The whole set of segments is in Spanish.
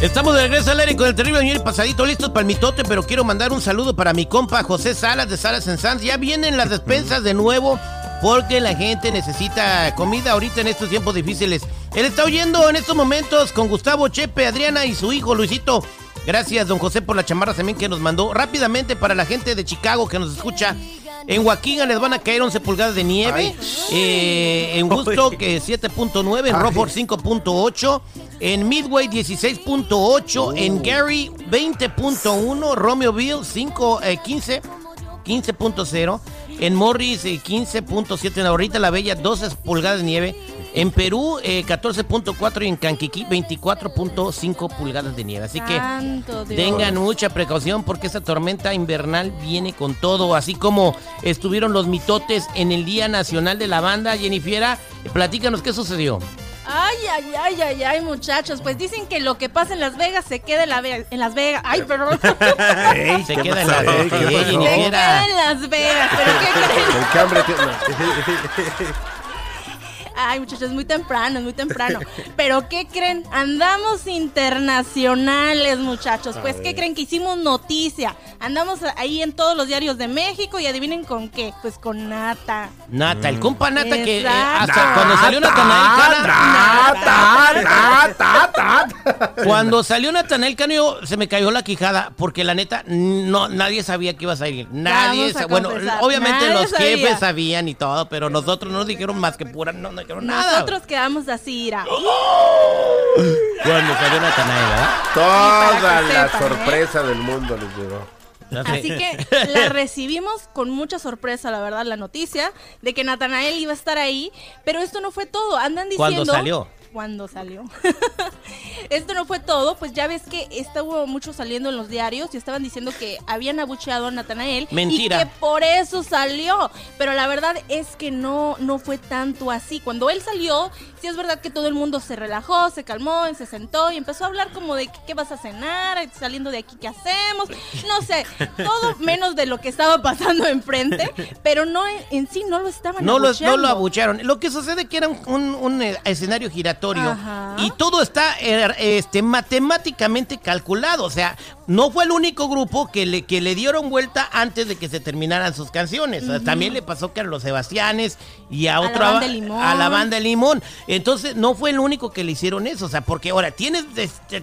Estamos de regreso al aire con el terrible y pasadito listos para el mitote, pero quiero mandar un saludo para mi compa José Salas de Salas en Sanz. Ya vienen las despensas de nuevo porque la gente necesita comida ahorita en estos tiempos difíciles. Él está oyendo en estos momentos con Gustavo Chepe, Adriana y su hijo Luisito. Gracias, don José, por la chamarra también que nos mandó. Rápidamente para la gente de Chicago que nos escucha. En Joaquín les van a caer 11 pulgadas de nieve. Eh, en Woodstock 7.9. En Rockford 5.8. En Midway 16.8. En Gary 20.1. Romeoville 5, 15. 15.0. En Morris 15.7. En ahorita la Bella 12 pulgadas de nieve. En Perú, 14.4 eh, y en Canquiquí, 24.5 pulgadas de nieve. Así que tengan mucha precaución porque esa tormenta invernal viene con todo. Así como estuvieron los mitotes en el Día Nacional de la Banda. Jennifer, platícanos qué sucedió. Ay, ay, ay, ay, ay, muchachos. Pues dicen que lo que pasa en Las Vegas se queda en, Las Vegas. Ay, perdón. se queda en Las Vegas. Se queda en Las Vegas. ¿Pero qué creen? Ay, muchachos, muy temprano, muy temprano. Pero ¿qué creen? Andamos internacionales, muchachos. Pues ¿qué creen? Que hicimos noticia. Andamos ahí en todos los diarios de México y adivinen con qué. Pues con Nata. Nata, el compa Nata que eh, hasta cuando salió Natanael Cano. Nata, Nata, Cuando salió Natanael Cano se me cayó la quijada porque la neta no nadie sabía que iba a salir. Nadie, bueno, obviamente los jefes sabían y todo, pero nosotros no nos dijeron más que pura no, no nosotros quedamos así, ira. Cuando salió Natanael, ¿verdad? Toda la ¿eh? sorpresa del mundo les llegó. Así que la recibimos con mucha sorpresa, la verdad, la noticia de que Natanael iba a estar ahí, pero esto no fue todo. Andan diciendo. ¿Cuándo salió? Cuando salió. Esto no fue todo, pues ya ves que estuvo mucho saliendo en los diarios y estaban diciendo que habían abucheado a Natanael. Mentira. Y que por eso salió. Pero la verdad es que no, no fue tanto así. Cuando él salió, sí es verdad que todo el mundo se relajó, se calmó, se sentó y empezó a hablar como de qué vas a cenar, saliendo de aquí, ¿qué hacemos? No sé, todo menos de lo que estaba pasando enfrente, pero no en, sí no lo estaban no abucheando. Lo, no lo abuchearon. Lo que sucede que era un, un escenario giratorio y todo está er, este, matemáticamente calculado. O sea, no fue el único grupo que le, que le dieron vuelta antes de que se terminaran sus canciones. También le pasó que a los Sebastianes y a, otra a la banda Limón. Entonces, no fue el único que le hicieron eso. O sea, porque ahora tienes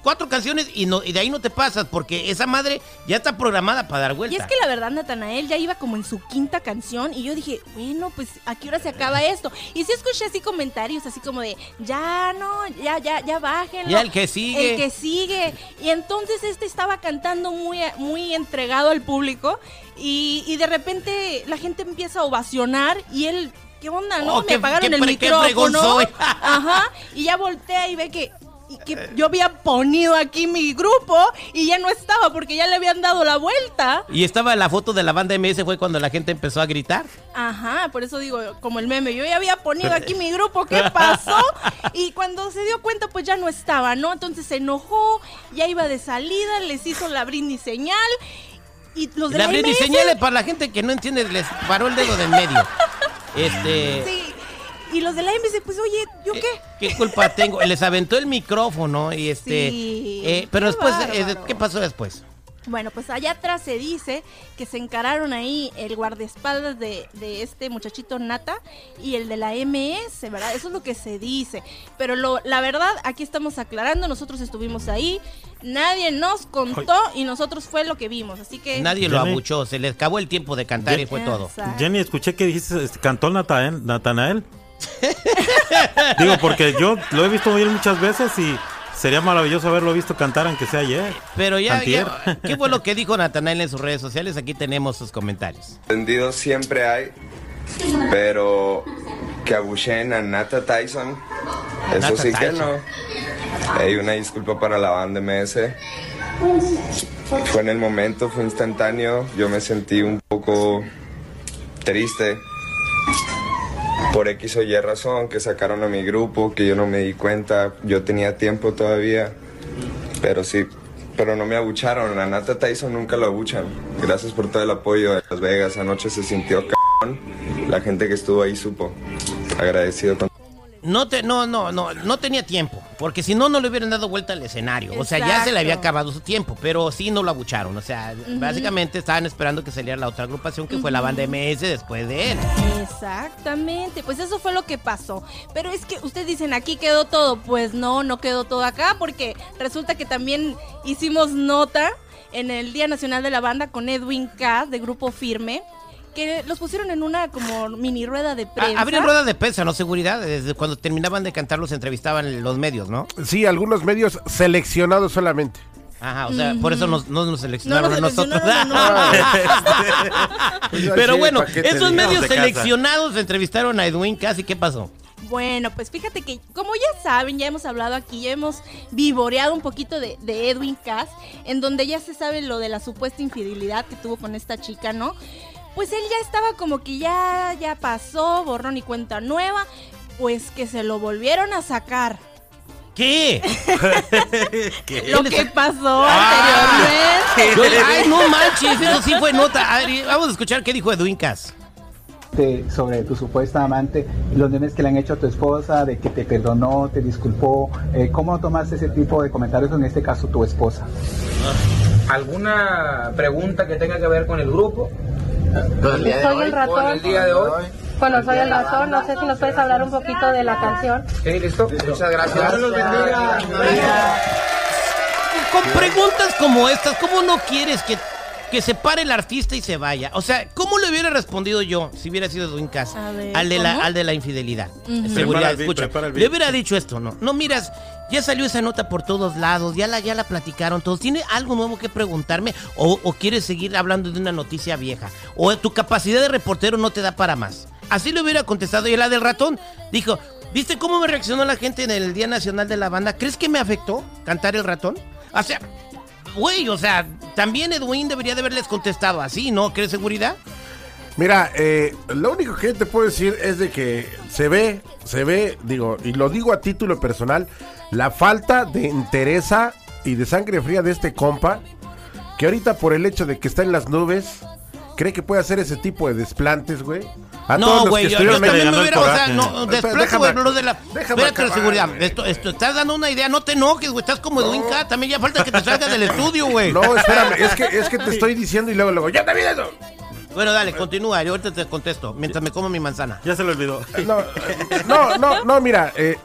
cuatro canciones y, no, y de ahí no te pasas, porque esa madre ya está programada para dar vuelta. Y es que la verdad, Natanael ya iba como en su quinta canción y yo dije, bueno, pues a qué hora se acaba esto. Y sí escuché así comentarios, así como de, ya no, ya, ya, ya bájenlo. Ya el que sigue. El que sigue. Y entonces este estaba cantando muy, muy entregado al público y, y de repente la gente empieza a ovacionar y él ¿qué onda, no? Oh, Me apagaron el micrófono. Ajá. Y ya voltea y ve que y que yo había ponido aquí mi grupo y ya no estaba porque ya le habían dado la vuelta. Y estaba la foto de la banda MS fue cuando la gente empezó a gritar. Ajá, por eso digo, como el meme, yo ya había ponido aquí mi grupo, ¿qué pasó? Y cuando se dio cuenta, pues ya no estaba, ¿no? Entonces se enojó, ya iba de salida, les hizo la brindis señal. Y los de la, la brindis señal para la gente que no entiende, les paró el dedo del medio. Este. Sí. Y los de la NBC, pues, oye, ¿yo eh, qué? ¿Qué culpa tengo? Les aventó el micrófono y este. Eh, pero después, eh, ¿qué pasó después? Bueno, pues allá atrás se dice que se encararon ahí el guardaespaldas de, de, este muchachito Nata y el de la MS, ¿verdad? Eso es lo que se dice. Pero lo, la verdad, aquí estamos aclarando, nosotros estuvimos ahí, nadie nos contó y nosotros fue lo que vimos, así que... Nadie lo abuchó, se le acabó el tiempo de cantar y fue todo. Jenny, escuché que dijiste, cantó Natanael. Digo, porque yo lo he visto oír muchas veces y sería maravilloso haberlo visto cantar aunque sea ayer. Pero ya, ¿qué fue lo que dijo Natanael en sus redes sociales? Aquí tenemos sus comentarios. Entendido siempre hay, pero que abuchen a Nata Tyson, eso sí que no. Hay una disculpa para la banda MS. Fue en el momento, fue instantáneo. Yo me sentí un poco triste por X o Y razón, que sacaron a mi grupo, que yo no me di cuenta, yo tenía tiempo todavía, pero sí, pero no me abucharon, a Nata Tyson nunca lo abuchan. Gracias por todo el apoyo de Las Vegas, anoche se sintió c***, la gente que estuvo ahí supo, agradecido con No, te, no, no, no, no tenía tiempo, porque si no, no le hubieran dado vuelta al escenario. O sea, ya se le había acabado su tiempo, pero sí no lo abucharon. O sea, básicamente estaban esperando que saliera la otra agrupación, que fue la banda MS después de él. Exactamente, pues eso fue lo que pasó. Pero es que ustedes dicen, aquí quedó todo. Pues no, no quedó todo acá, porque resulta que también hicimos nota en el Día Nacional de la Banda con Edwin K. de Grupo Firme que los pusieron en una como mini rueda de prensa. Habría rueda de prensa, ¿no? Seguridad. Desde cuando terminaban de cantar los entrevistaban los medios, ¿no? Sí, algunos medios seleccionados solamente. Ajá, o sea, por eso no nos seleccionaron a nosotros. Pero bueno, esos medios seleccionados entrevistaron a Edwin Casi, ¿qué pasó? Bueno, pues fíjate que, como ya saben, ya hemos hablado aquí, ya hemos vivoreado un poquito de, de, Edwin Cass, en donde ya se sabe lo de la supuesta infidelidad que tuvo con esta chica, ¿no? Pues él ya estaba como que ya, ya pasó, borrón y cuenta nueva, pues que se lo volvieron a sacar. ¿Qué? Lo que pasó ah. anteriormente. Ay, no manches, eso sí fue nota. vamos a escuchar qué dijo Edwin Cass sobre tu supuesta amante, los memes que le han hecho a tu esposa, de que te perdonó, te disculpó. Eh, ¿Cómo tomaste ese tipo de comentarios, en este caso tu esposa? ¿Alguna pregunta que tenga que ver con el grupo? Soy el ratón. el día de hoy? Bueno, soy el ratón. No sé si nos puedes hablar un poquito de la canción. Sí, listo. Muchas gracias. Con preguntas como estas, ¿cómo no quieres que que se pare el artista y se vaya. O sea, ¿cómo le hubiera respondido yo si hubiera sido Edwin Casa al, de la, al de la infidelidad? Seguridad, escucha. Le hubiera dicho esto, ¿no? No, miras, ya salió esa nota por todos lados, ya la, ya la platicaron todos. ¿Tiene algo nuevo que preguntarme? O, ¿O quieres seguir hablando de una noticia vieja? ¿O tu capacidad de reportero no te da para más? Así le hubiera contestado. Y la del ratón dijo, ¿viste cómo me reaccionó la gente en el Día Nacional de la Banda? ¿Crees que me afectó cantar el ratón? O sea, güey, o sea, también Edwin debería de haberles contestado así, ¿no? ¿Crees seguridad? Mira, eh, lo único que te puedo decir es de que se ve, se ve, digo, y lo digo a título personal, la falta de interés y de sangre fría de este compa, que ahorita por el hecho de que está en las nubes, cree que puede hacer ese tipo de desplantes, güey. A no, güey, yo, yo también me hubiera, o sea, no, desplante, güey, lo de la... Espérate, la seguridad, esto, esto, estás dando una idea, no te enojes, güey, estás como Edwin K, también ya falta que te salgas del estudio, güey. No, espérame, es que, es que te estoy diciendo y luego, luego, ya te vi eso. Bueno, dale, continúa, yo ahorita te contesto, mientras me como mi manzana. Ya se lo olvidó. No, no, no, no mira, eh,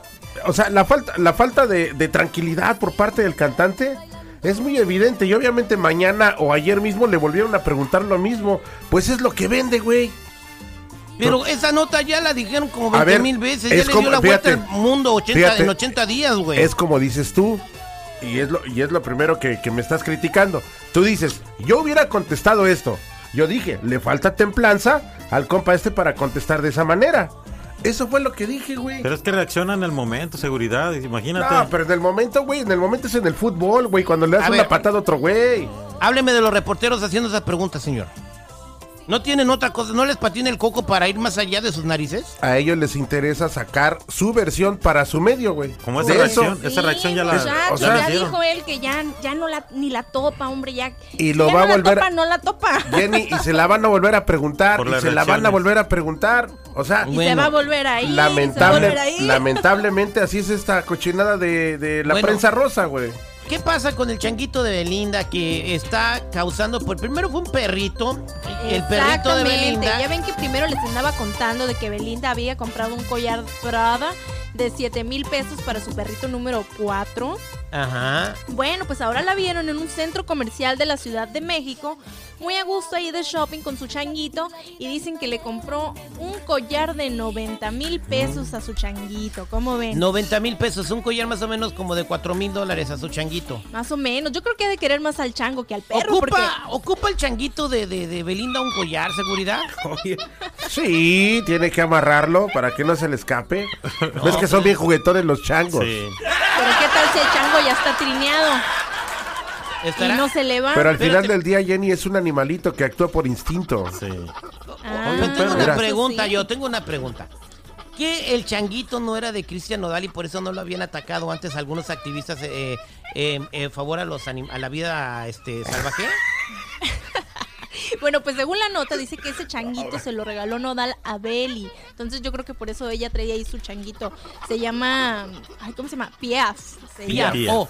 o sea, la falta, la falta de, de tranquilidad por parte del cantante es muy evidente y obviamente mañana o ayer mismo le volvieron a preguntar lo mismo. Pues es lo que vende, güey. Pero esa nota ya la dijeron como 20 mil veces. Ya le dio la vuelta al mundo 80, en 80 días, güey. Es como dices tú. Y es lo, y es lo primero que, que me estás criticando. Tú dices, yo hubiera contestado esto. Yo dije, le falta templanza al compa este para contestar de esa manera. Eso fue lo que dije, güey. Pero es que reacciona en el momento, seguridad, imagínate. No, pero en el momento, güey, en el momento es en el fútbol, güey, cuando le das una patada a otro güey. Hábleme de los reporteros haciendo esas preguntas, señor. ¿No tienen otra cosa? ¿No les patina el coco para ir más allá de sus narices? A ellos les interesa sacar su versión para su medio, güey. ¿Cómo esa reacción? esa reacción ya la... o sea, ya dijo él que ya, ya no la, ni la topa, hombre, ya... Y lo va a volver... La topa, no la topa. Jenny, y se la van a volver a preguntar, y se la van a volver a preguntar. O sea... Y se va a volver ahí, lamentable, Lamentablemente así es esta cochinada de, de la prensa rosa, güey. ¿Qué pasa con el changuito de Belinda que está causando? Por primero fue un perrito, el perrito de Belinda. Ya ven que primero les andaba contando de que Belinda había comprado un collar Prada de 7 mil pesos para su perrito número 4. Ajá. Bueno, pues ahora la vieron en un centro comercial de la Ciudad de México, muy a gusto ahí de shopping con su changuito y dicen que le compró un collar de 90 mil pesos a su changuito. ¿Cómo ven? 90 mil pesos, un collar más o menos como de 4 mil dólares a su changuito. Más o menos, yo creo que ha de querer más al chango que al perro. ¿Ocupa, ¿ocupa el changuito de, de, Belinda un collar, seguridad? sí, tiene que amarrarlo para que no se le escape. ¿Ves que son bien juguetones los changos? Sí. Pero ¿qué tal si el chango ya está trineado? Y no se levanta. Pero al final del día Jenny es un animalito que actúa por instinto. Sí. Ah, yo tengo una pregunta, yo tengo una pregunta. ¿Que el changuito no era de Cristian Nodal y por eso no lo habían atacado antes algunos activistas eh, eh, en favor a los a la vida este salvaje? Bueno, pues según la nota dice que ese changuito se lo regaló Nodal a Beli. Entonces yo creo que por eso ella traía ahí su changuito. Se llama, ay, ¿cómo se llama? Piaf. se Piaf. llama. Oh,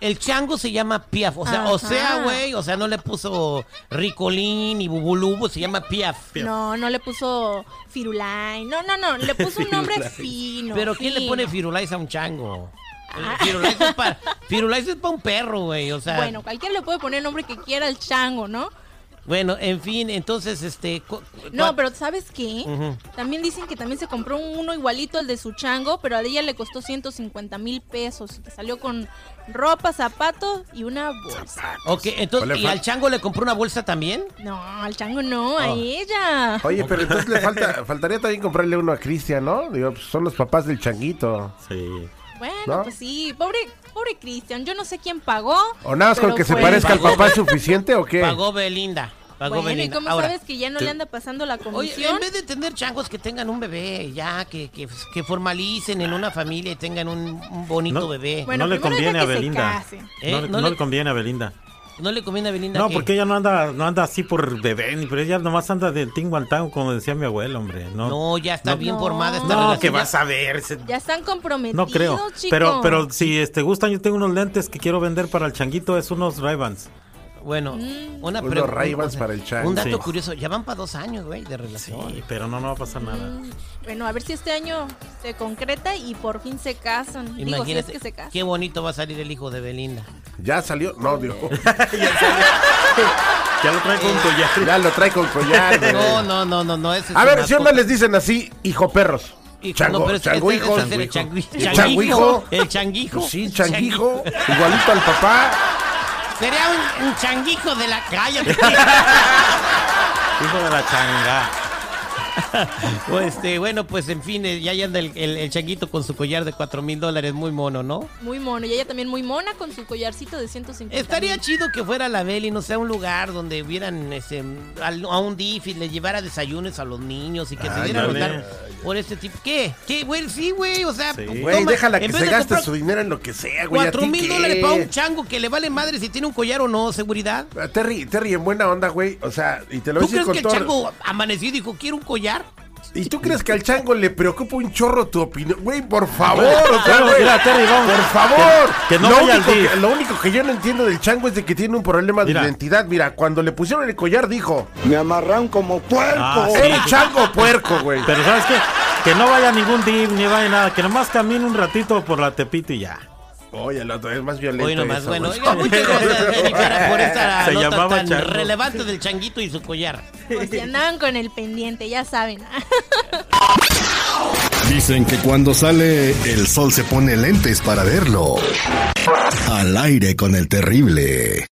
el chango se llama Piaf. O sea, o sea, güey, o sea, no le puso Ricolín y Bubulubu, se llama Piaf. No, no le puso Firulai. No, no, no, le puso un nombre fino. Pero ¿quién le pone Firulais a un chango? El Firulais es para Firulais es pa' un perro, güey, o sea. Bueno, cualquiera le puede poner el nombre que quiera al chango, ¿no? Bueno, en fin, entonces, este... No, pero ¿sabes qué? También dicen que también se compró uno igualito al de su chango, pero a ella le costó 150 mil pesos. y que salió con ropa, zapatos y una bolsa. Ok, entonces, ¿y al chango le compró una bolsa también? No, al chango no, a Oh. ella. Oye, pero entonces le falta, faltaría también comprarle uno a Cristian, ¿no? Digo, pues, son los papás del changuito. Sí. Bueno, ¿No? pues sí, pobre, pobre Cristian. Yo no sé quién pagó. ¿O nada más con que se parezca al papá es suficiente o qué? Pagó Belinda. Pagó Bueno, ¿y Belinda. cómo Ahora, sabes que ya no le anda pasando la Oye, comisión? en vez de tener changos que tengan un bebé, ya, que, que, que formalicen en una familia y tengan un, un bonito No. bebé. Bueno, no le primero conviene a Belinda. ¿Eh? No, le- No no le- le conviene a Belinda. ¿No le conviene a Belinda No, qué? porque ella no anda, no anda así por bebé, ni pero ella nomás anda del tingo al tango, como decía mi abuelo, hombre. No, No, ya está No. bien No. formada esta no relación. que vas a ver. se- Ya están comprometidos, No creo. chicos. Pero, pero si este gustan, yo tengo unos lentes que quiero vender para el changuito, es unos Ray-Bans. Bueno, Mm. una Unos para el. Un dato Sí. curioso, ya van para dos años, güey, de relación. Sí, pero no, no va a pasar nada. Mm, Bueno, a ver si este año se concreta y por fin se casan. Digo, si es Imagínate, que se casan. qué bonito va a salir el hijo de Belinda. Ya salió, no, digo, Ya lo trae con collar. ya lo trae con collar. güey. No, no, no, no, no. A ver, si no les dicen así, hijo perros. Hijo, Chango, no, pero este- hijo. este es el changui- El changuijo. changuijo. El changuijo. Pues sí, changuijo, igualito al papá. Sería un, un changuijo de la calle. Hijo de la changa. O este, bueno, pues en fin, eh, ya anda el, el- el changuito con su collar de cuatro mil dólares, muy mono, ¿no? Muy mono. Y ella también muy mona con su collarcito de 150 Estaría chido que fuera la Beli, no sé, a un lugar donde hubieran al- a un DIF y le llevara desayunos a los niños y que se dieran notar por este tipo. ¿Qué? ¿Qué, güey? Sí, güey, o sea, Sí. Güey, toma, déjala en que se gaste su dinero en lo que sea, güey. ¿a Cuatro ti mil qué? dólares para un chango que le vale madre si tiene un collar o no, seguridad. A Terry, Terry, en buena onda, güey. O sea, y te lo ¿Tú voy a decir crees que con el todo. chango amaneció y dijo, quiero un collar? ¿Y tú crees que al chango le preocupa un chorro tu opinión? Güey, por favor, o sea, Claro, güey, mira, Terry, vamos. por favor. Que- que no lo, vaya al único DIF. que, lo único que yo no entiendo del chango es de que tiene un problema de Mira. identidad. Mira, cuando le pusieron el collar dijo, Me amarran como puerco. Ah, sí. era chango puerco, güey. Pero ¿sabes qué? Que no vaya a ningún DIV ni vaya nada, que nomás camine un ratito por la Tepito y ya. Oye, el otro es más violento. Hoy nomás, bueno, oiga, muchas gracias, Jennifer, por esta Se nota llamaba tan chango. relevante del changuito y su collar. Por si andaban con el pendiente, ya saben. Dicen que cuando sale el sol se pone lentes para verlo. Al aire con el terrible.